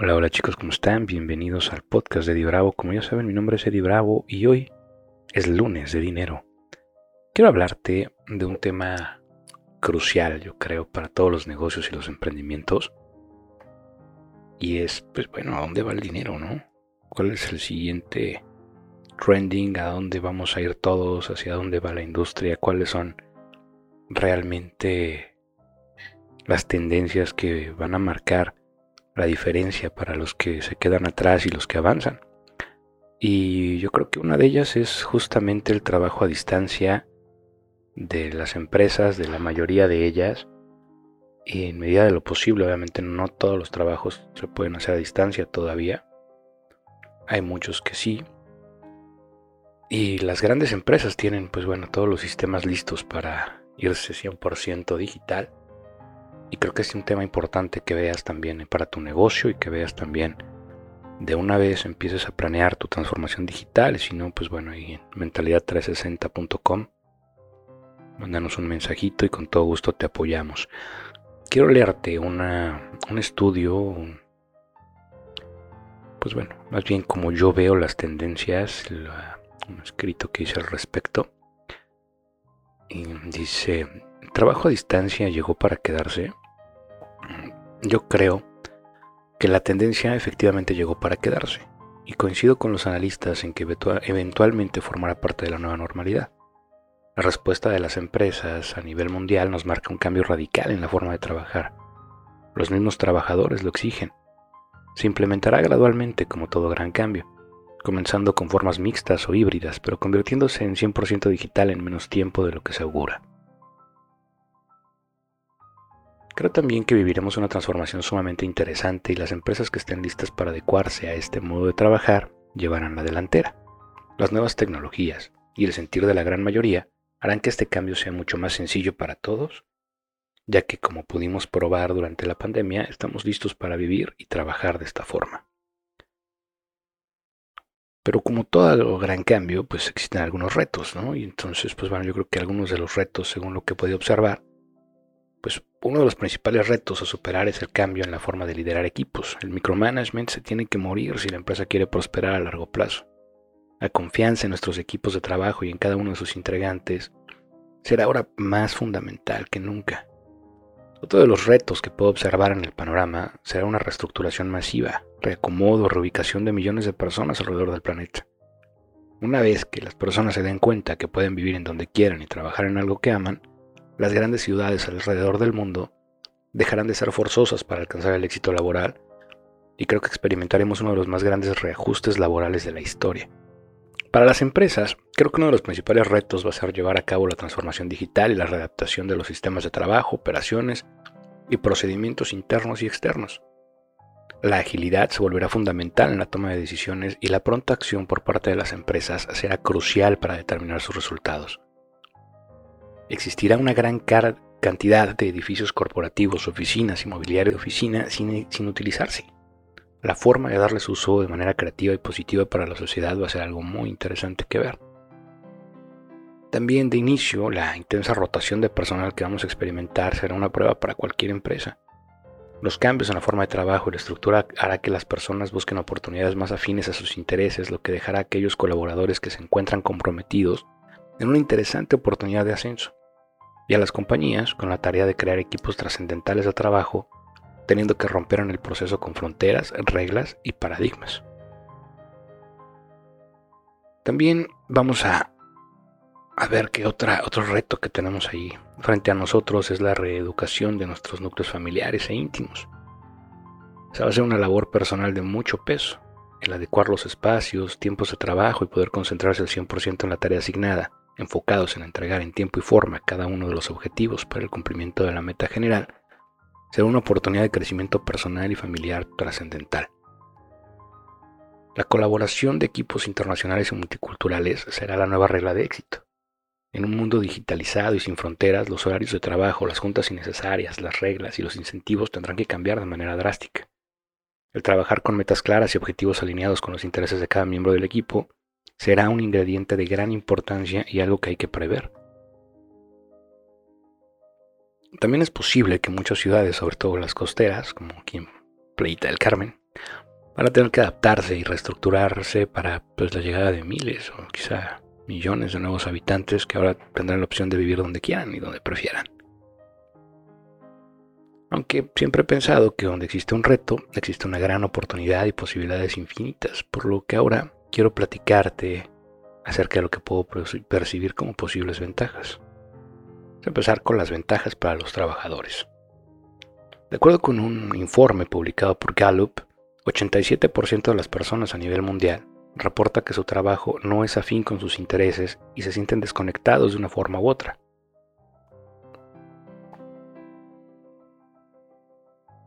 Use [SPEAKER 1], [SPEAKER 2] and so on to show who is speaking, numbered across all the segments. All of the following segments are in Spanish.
[SPEAKER 1] Hola, hola chicos, ¿cómo están? Bienvenidos al podcast de Eddie Bravo. Como ya saben, mi nombre es Eddie Bravo y hoy es lunes de dinero. Quiero hablarte de un tema crucial, yo creo, para todos los negocios y los emprendimientos. Y es, pues bueno, ¿a dónde va el dinero, no? ¿Cuál es el siguiente trending? ¿A dónde vamos a ir todos? ¿Hacia dónde va la industria? ¿Cuáles son realmente las tendencias que van a marcar la diferencia para los que se quedan atrás y los que avanzan. Y yo creo que una de ellas es justamente el trabajo a distancia de las empresas, de la mayoría de ellas, y en medida de lo posible, obviamente no todos los trabajos se pueden hacer a distancia todavía. Hay muchos que sí. Y las grandes empresas tienen, pues bueno, todos los sistemas listos para irse 100% digital. Y creo que es un tema importante que veas también para tu negocio y que veas también de una vez empieces a planear tu transformación digital. Si no, pues bueno, ahí en mentalidad360.com, mándanos un mensajito y con todo gusto te apoyamos. Quiero leerte una, un estudio, pues bueno, más bien como yo veo las tendencias, un escrito que hice al respecto. Y dice, trabajo a distancia llegó para quedarse? Yo creo que la tendencia efectivamente llegó para quedarse, y coincido con los analistas en que eventualmente formará parte de la nueva normalidad. La respuesta de las empresas a nivel mundial nos marca un cambio radical en la forma de trabajar. Los mismos trabajadores lo exigen. Se implementará gradualmente como todo gran cambio, comenzando con formas mixtas o híbridas, pero convirtiéndose en 100% digital en menos tiempo de lo que se augura. Creo también que viviremos una transformación sumamente interesante y las empresas que estén listas para adecuarse a este modo de trabajar llevarán la delantera. Las nuevas tecnologías y el sentir de la gran mayoría harán que este cambio sea mucho más sencillo para todos, ya que como pudimos probar durante la pandemia, estamos listos para vivir y trabajar de esta forma. Pero como todo gran cambio, pues existen algunos retos, ¿no? Y entonces, pues bueno, yo creo que algunos de los retos, según lo que podido observar, uno de los principales retos a superar es el cambio en la forma de liderar equipos. El micromanagement se tiene que morir si la empresa quiere prosperar a largo plazo. La confianza en nuestros equipos de trabajo y en cada uno de sus integrantes será ahora más fundamental que nunca. Otro de los retos que puedo observar en el panorama será una reestructuración masiva, reacomodo, reubicación de millones de personas alrededor del planeta. Una vez que las personas se den cuenta que pueden vivir en donde quieran y trabajar en algo que aman, las grandes ciudades alrededor del mundo dejarán de ser forzosas para alcanzar el éxito laboral y creo que experimentaremos uno de los más grandes reajustes laborales de la historia. Para las empresas, creo que uno de los principales retos va a ser llevar a cabo la transformación digital y la readaptación de los sistemas de trabajo, operaciones y procedimientos internos y externos. La agilidad se volverá fundamental en la toma de decisiones y la pronta acción por parte de las empresas será crucial para determinar sus resultados existirá una gran cantidad de edificios corporativos, oficinas y mobiliario de oficina sin, sin utilizarse. La forma de darles uso de manera creativa y positiva para la sociedad va a ser algo muy interesante que ver. También de inicio, la intensa rotación de personal que vamos a experimentar será una prueba para cualquier empresa. Los cambios en la forma de trabajo y la estructura hará que las personas busquen oportunidades más afines a sus intereses, lo que dejará a aquellos colaboradores que se encuentran comprometidos en una interesante oportunidad de ascenso y a las compañías con la tarea de crear equipos trascendentales de trabajo, teniendo que romper en el proceso con fronteras, reglas y paradigmas. También vamos a, a ver que otra, otro reto que tenemos ahí frente a nosotros es la reeducación de nuestros núcleos familiares e íntimos. Se va a hacer una labor personal de mucho peso, el adecuar los espacios, tiempos de trabajo y poder concentrarse al 100% en la tarea asignada enfocados en entregar en tiempo y forma cada uno de los objetivos para el cumplimiento de la meta general, será una oportunidad de crecimiento personal y familiar trascendental. La colaboración de equipos internacionales y multiculturales será la nueva regla de éxito. En un mundo digitalizado y sin fronteras, los horarios de trabajo, las juntas innecesarias, las reglas y los incentivos tendrán que cambiar de manera drástica. El trabajar con metas claras y objetivos alineados con los intereses de cada miembro del equipo será un ingrediente de gran importancia y algo que hay que prever. También es posible que muchas ciudades, sobre todo las costeras, como aquí en Playita del Carmen, van a tener que adaptarse y reestructurarse para pues, la llegada de miles o quizá millones de nuevos habitantes que ahora tendrán la opción de vivir donde quieran y donde prefieran. Aunque siempre he pensado que donde existe un reto, existe una gran oportunidad y posibilidades infinitas, por lo que ahora quiero platicarte acerca de lo que puedo percibir como posibles ventajas. Vamos a empezar con las ventajas para los trabajadores. De acuerdo con un informe publicado por Gallup, 87% de las personas a nivel mundial reporta que su trabajo no es afín con sus intereses y se sienten desconectados de una forma u otra.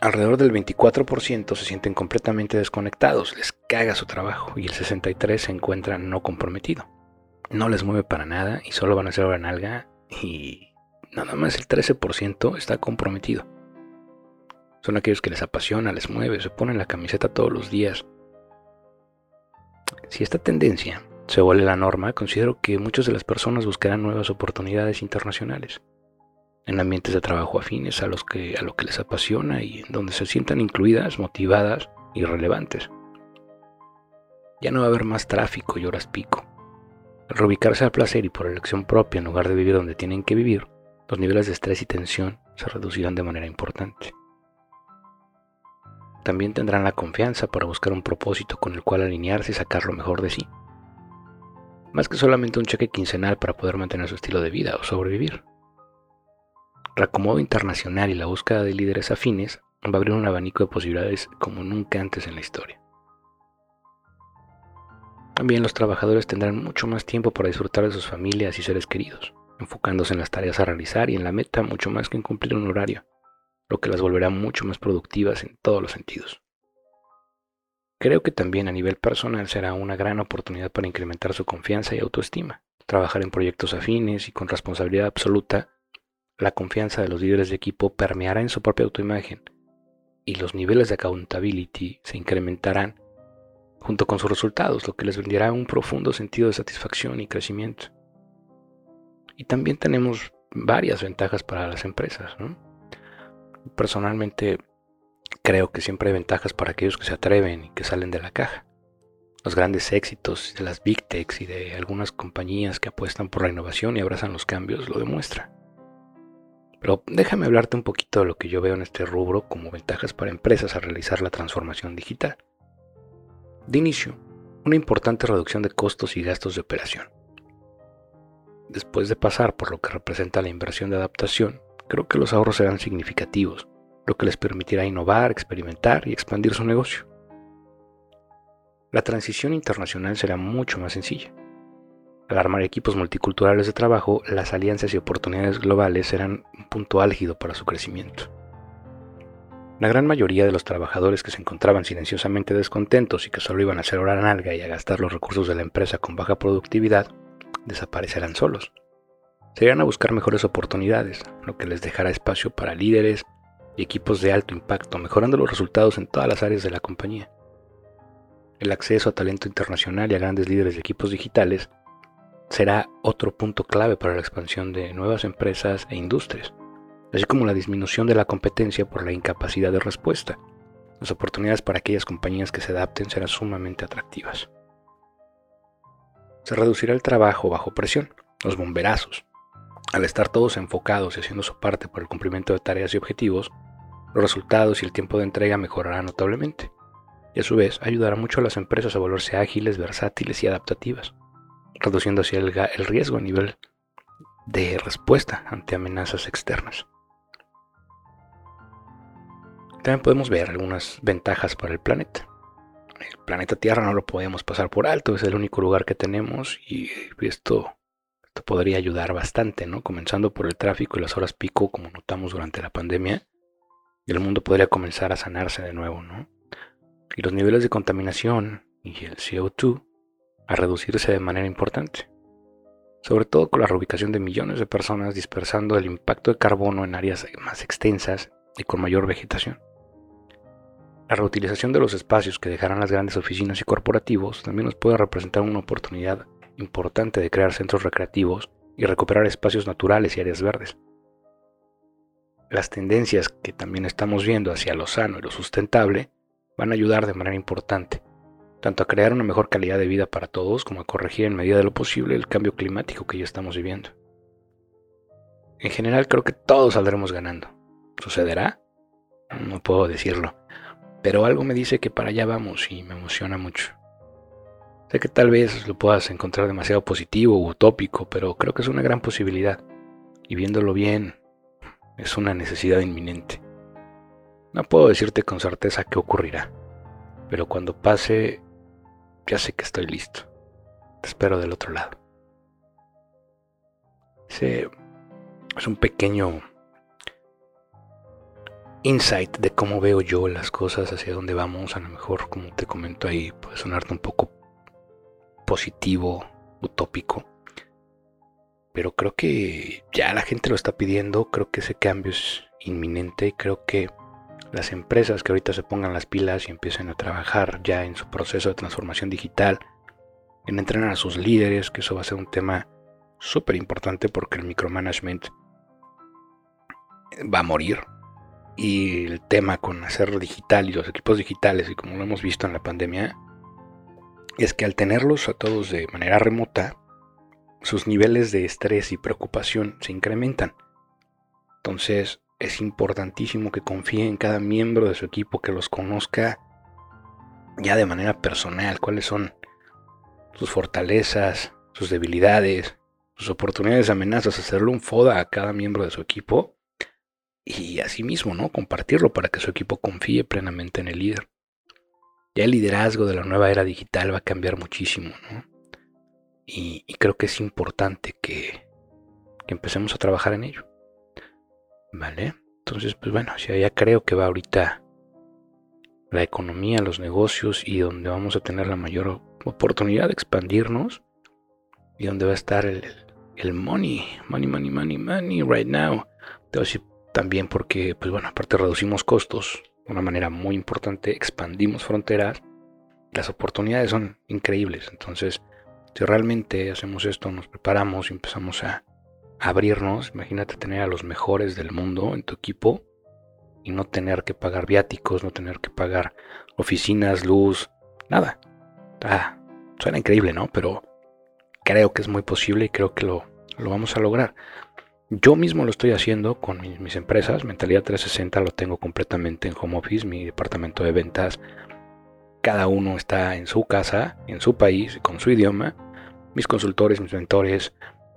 [SPEAKER 1] Alrededor del 24% se sienten completamente desconectados, les caga su trabajo y el 63% se encuentra no comprometido. No les mueve para nada y solo van a hacer hora nalga y nada más el 13% está comprometido. Son aquellos que les apasiona, les mueve, se ponen la camiseta todos los días. Si esta tendencia se vuelve la norma, considero que muchas de las personas buscarán nuevas oportunidades internacionales en ambientes de trabajo afines a, los que, a lo que les apasiona y en donde se sientan incluidas, motivadas y relevantes. Ya no va a haber más tráfico y horas pico. Al reubicarse al placer y por elección propia en lugar de vivir donde tienen que vivir, los niveles de estrés y tensión se reducirán de manera importante. También tendrán la confianza para buscar un propósito con el cual alinearse y sacar lo mejor de sí. Más que solamente un cheque quincenal para poder mantener su estilo de vida o sobrevivir. El acomodo internacional y la búsqueda de líderes afines va a abrir un abanico de posibilidades como nunca antes en la historia. También los trabajadores tendrán mucho más tiempo para disfrutar de sus familias y seres queridos, enfocándose en las tareas a realizar y en la meta mucho más que en cumplir un horario, lo que las volverá mucho más productivas en todos los sentidos. Creo que también a nivel personal será una gran oportunidad para incrementar su confianza y autoestima, trabajar en proyectos afines y con responsabilidad absoluta la confianza de los líderes de equipo permeará en su propia autoimagen y los niveles de accountability se incrementarán junto con sus resultados, lo que les brindará un profundo sentido de satisfacción y crecimiento. Y también tenemos varias ventajas para las empresas. Personalmente creo que siempre hay ventajas para aquellos que se atreven y que salen de la caja. Los grandes éxitos de las big techs y de algunas compañías que apuestan por la innovación y abrazan los cambios lo demuestran. Pero déjame hablarte un poquito de lo que yo veo en este rubro como ventajas para empresas a realizar la transformación digital. De inicio, una importante reducción de costos y gastos de operación. Después de pasar por lo que representa la inversión de adaptación, creo que los ahorros serán significativos, lo que les permitirá innovar, experimentar y expandir su negocio. La transición internacional será mucho más sencilla. Al armar equipos multiculturales de trabajo, las alianzas y oportunidades globales serán punto álgido para su crecimiento. La gran mayoría de los trabajadores que se encontraban silenciosamente descontentos y que solo iban a hacer hora nalga y a gastar los recursos de la empresa con baja productividad, desaparecerán solos. Se irán a buscar mejores oportunidades, lo que les dejará espacio para líderes y equipos de alto impacto, mejorando los resultados en todas las áreas de la compañía. El acceso a talento internacional y a grandes líderes de equipos digitales será otro punto clave para la expansión de nuevas empresas e industrias, así como la disminución de la competencia por la incapacidad de respuesta. Las oportunidades para aquellas compañías que se adapten serán sumamente atractivas. Se reducirá el trabajo bajo presión, los bomberazos. Al estar todos enfocados y haciendo su parte por el cumplimiento de tareas y objetivos, los resultados y el tiempo de entrega mejorarán notablemente, y a su vez ayudará mucho a las empresas a volverse ágiles, versátiles y adaptativas reduciendo así el, riesgo a nivel de respuesta ante amenazas externas. También podemos ver algunas ventajas para el planeta. El planeta Tierra no lo podemos pasar por alto, es el único lugar que tenemos y esto, esto podría ayudar bastante, ¿no? Comenzando por el tráfico y las horas pico, como notamos durante la pandemia, el mundo podría comenzar a sanarse de nuevo, ¿no? Y los niveles de contaminación y el CO2 a reducirse de manera importante, sobre todo con la reubicación de millones de personas dispersando el impacto de carbono en áreas más extensas y con mayor vegetación. La reutilización de los espacios que dejarán las grandes oficinas y corporativos también nos puede representar una oportunidad importante de crear centros recreativos y recuperar espacios naturales y áreas verdes. Las tendencias que también estamos viendo hacia lo sano y lo sustentable van a ayudar de manera importante, tanto a crear una mejor calidad de vida para todos como a corregir en medida de lo posible el cambio climático que ya estamos viviendo. En general creo que todos saldremos ganando. ¿Sucederá? No puedo decirlo, pero algo me dice que para allá vamos y me emociona mucho. Sé que tal vez lo puedas encontrar demasiado positivo u utópico, pero creo que es una gran posibilidad. Y viéndolo bien, es una necesidad inminente. No puedo decirte con certeza qué ocurrirá, pero cuando pase, ya sé que estoy listo. Te espero del otro lado. Ese es un pequeño insight de cómo veo yo las cosas, hacia dónde vamos. A lo mejor, como te comento ahí, puede sonarte un poco positivo, utópico. Pero creo que ya la gente lo está pidiendo, creo que ese cambio es inminente y creo que las empresas que ahorita se pongan las pilas y empiecen a trabajar ya en su proceso de transformación digital, en entrenar a sus líderes, que eso va a ser un tema súper importante porque el micromanagement va a morir. Y el tema con hacerlo digital y los equipos digitales, y como lo hemos visto en la pandemia, es que al tenerlos a todos de manera remota, sus niveles de estrés y preocupación se incrementan. Entonces es importantísimo que confíe en cada miembro de su equipo, que los conozca ya de manera personal, cuáles son sus fortalezas, sus debilidades, sus oportunidades, amenazas, hacerle un FODA a cada miembro de su equipo y asimismo, ¿no? Compartirlo para que su equipo confíe plenamente en el líder. Ya el liderazgo de la nueva era digital va a cambiar muchísimo, ¿no? Y, creo que es importante que, empecemos a trabajar en ello. ¿Vale? Entonces, pues bueno, ya creo que va ahorita la economía, los negocios y donde vamos a tener la mayor oportunidad de expandirnos y donde va a estar el, el money, money, money, money, money right now. Te también porque, pues bueno, aparte reducimos costos de una manera muy importante, expandimos fronteras, las oportunidades son increíbles. Entonces, si realmente hacemos esto, nos preparamos y empezamos a abrirnos, imagínate tener a los mejores del mundo en tu equipo y no tener que pagar viáticos, no tener que pagar oficinas, luz, nada. Ah, suena increíble, ¿no? Pero creo que es muy posible y creo que lo, lo vamos a lograr. Yo mismo lo estoy haciendo con mis, empresas. Mentalidad 360 lo tengo completamente en home office, mi departamento de ventas. Cada uno está en su casa, en su país, con su idioma. Mis consultores, mis mentores,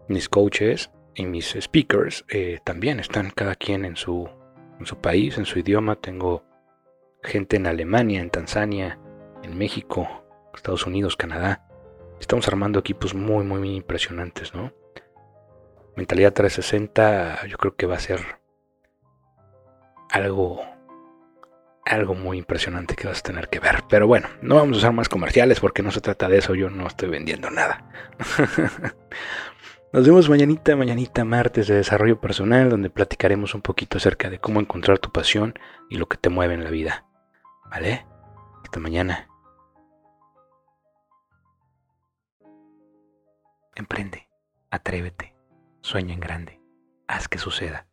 [SPEAKER 1] mis coaches y mis speakers eh, también están cada quien en su, en su país, en su idioma. Tengo gente en Alemania, en Tanzania, en México, Estados Unidos, Canadá. Estamos armando equipos muy, muy, muy impresionantes, ¿no? Mentalidad 360 yo creo que va a ser algo algo muy impresionante que vas a tener que ver. Pero bueno, no vamos a usar más comerciales porque no se trata de eso, yo no estoy vendiendo nada. Nos vemos mañanita, mañanita martes de desarrollo personal, donde platicaremos un poquito acerca de cómo encontrar tu pasión y lo que te mueve en la vida. ¿Vale? Hasta mañana. Emprende, atrévete. Sueña en grande. Haz que suceda.